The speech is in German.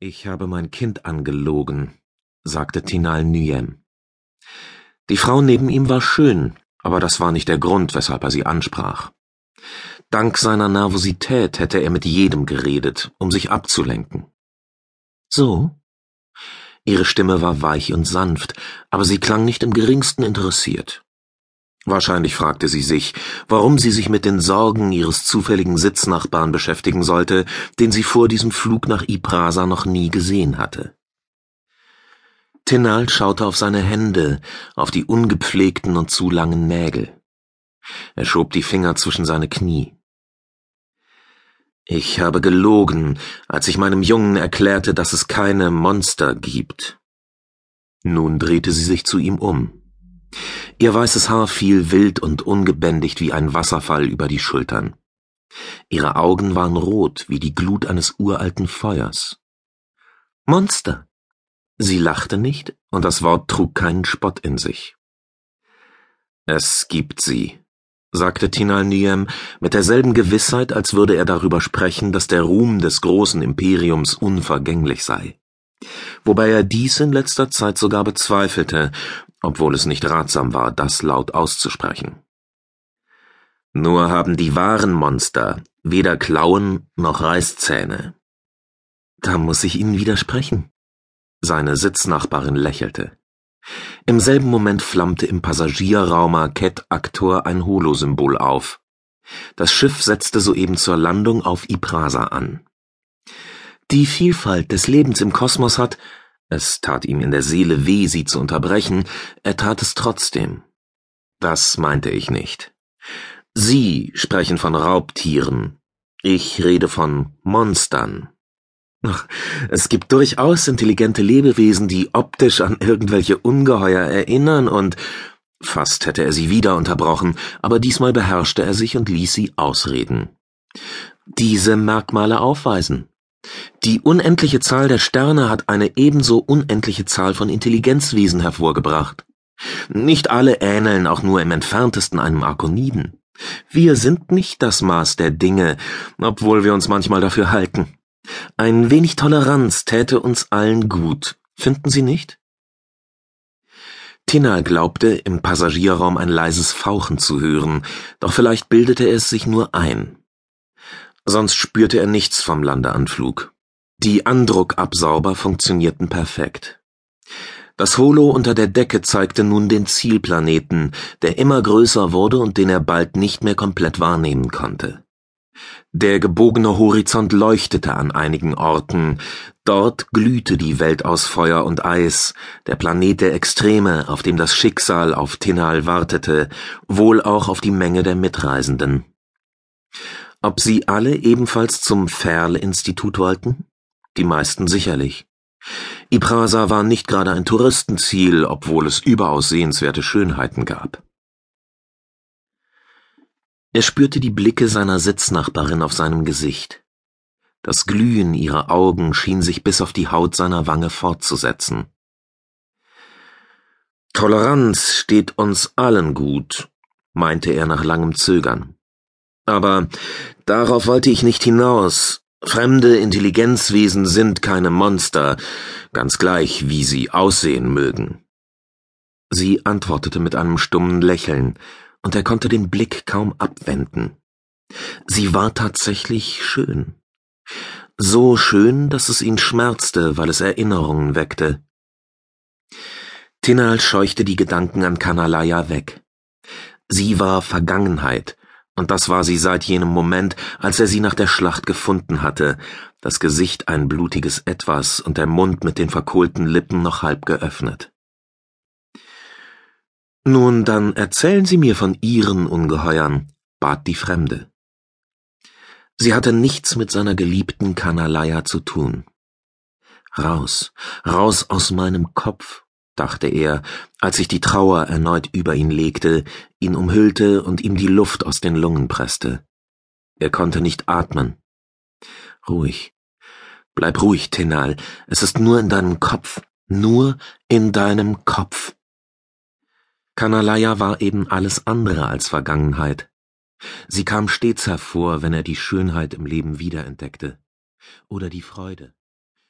Ich habe mein Kind angelogen, sagte Tinal Nyem. Die Frau neben ihm war schön, aber das war nicht der Grund, weshalb er sie ansprach. Dank seiner Nervosität hätte er mit jedem geredet, um sich abzulenken. So? Ihre Stimme war weich und sanft, aber sie klang nicht im geringsten interessiert. Wahrscheinlich fragte sie sich, warum sie sich mit den Sorgen ihres zufälligen Sitznachbarn beschäftigen sollte, den sie vor diesem Flug nach Iprasa noch nie gesehen hatte. Tinal schaute auf seine Hände, auf die ungepflegten und zu langen Nägel. Er schob die Finger zwischen seine Knie. Ich habe gelogen, als ich meinem Jungen erklärte, dass es keine Monster gibt. Nun drehte sie sich zu ihm um. Ihr weißes Haar fiel wild und ungebändigt wie ein Wasserfall über die Schultern. Ihre Augen waren rot wie die Glut eines uralten Feuers. Monster. Sie lachte nicht, und das Wort trug keinen Spott in sich. Es gibt sie, sagte Tinal Niem mit derselben Gewissheit, als würde er darüber sprechen, dass der Ruhm des großen Imperiums unvergänglich sei. Wobei er dies in letzter Zeit sogar bezweifelte obwohl es nicht ratsam war, das laut auszusprechen. Nur haben die wahren Monster weder Klauen noch Reißzähne. Da muss ich Ihnen widersprechen. Seine Sitznachbarin lächelte. Im selben Moment flammte im Passagierraumer Ket Aktor ein Holosymbol auf. Das Schiff setzte soeben zur Landung auf Iprasa an. Die Vielfalt des Lebens im Kosmos hat, es tat ihm in der Seele weh, sie zu unterbrechen, er tat es trotzdem. Das meinte ich nicht. Sie sprechen von Raubtieren. Ich rede von Monstern. Es gibt durchaus intelligente Lebewesen, die optisch an irgendwelche Ungeheuer erinnern und fast hätte er sie wieder unterbrochen, aber diesmal beherrschte er sich und ließ sie ausreden. Diese Merkmale aufweisen. Die unendliche Zahl der Sterne hat eine ebenso unendliche Zahl von Intelligenzwesen hervorgebracht. Nicht alle ähneln auch nur im entferntesten einem Arkoniden. Wir sind nicht das Maß der Dinge, obwohl wir uns manchmal dafür halten. Ein wenig Toleranz täte uns allen gut, finden Sie nicht? Tina glaubte, im Passagierraum ein leises Fauchen zu hören, doch vielleicht bildete er es sich nur ein. Sonst spürte er nichts vom Landeanflug. Die Andruckabsauber funktionierten perfekt. Das Holo unter der Decke zeigte nun den Zielplaneten, der immer größer wurde und den er bald nicht mehr komplett wahrnehmen konnte. Der gebogene Horizont leuchtete an einigen Orten, dort glühte die Welt aus Feuer und Eis, der Planet der Extreme, auf dem das Schicksal auf Tinal wartete, wohl auch auf die Menge der Mitreisenden. Ob sie alle ebenfalls zum Ferl-Institut wollten? Die meisten sicherlich. Iprasa war nicht gerade ein Touristenziel, obwohl es überaus sehenswerte Schönheiten gab. Er spürte die Blicke seiner Sitznachbarin auf seinem Gesicht. Das Glühen ihrer Augen schien sich bis auf die Haut seiner Wange fortzusetzen. Toleranz steht uns allen gut, meinte er nach langem Zögern. Aber darauf wollte ich nicht hinaus. Fremde Intelligenzwesen sind keine Monster, ganz gleich, wie sie aussehen mögen. Sie antwortete mit einem stummen Lächeln, und er konnte den Blick kaum abwenden. Sie war tatsächlich schön. So schön, dass es ihn schmerzte, weil es Erinnerungen weckte. Tinal scheuchte die Gedanken an Kanalaya weg. Sie war Vergangenheit, und das war sie seit jenem Moment, als er sie nach der Schlacht gefunden hatte, das Gesicht ein blutiges Etwas und der Mund mit den verkohlten Lippen noch halb geöffnet. Nun, dann erzählen Sie mir von Ihren Ungeheuern, bat die Fremde. Sie hatte nichts mit seiner geliebten Kanalaya zu tun. Raus, raus aus meinem Kopf, dachte er, als sich die Trauer erneut über ihn legte, ihn umhüllte und ihm die Luft aus den Lungen presste. Er konnte nicht atmen. Ruhig. Bleib ruhig, Tenal. Es ist nur in deinem Kopf. Nur in deinem Kopf. Kanalaya war eben alles andere als Vergangenheit. Sie kam stets hervor, wenn er die Schönheit im Leben wiederentdeckte. Oder die Freude.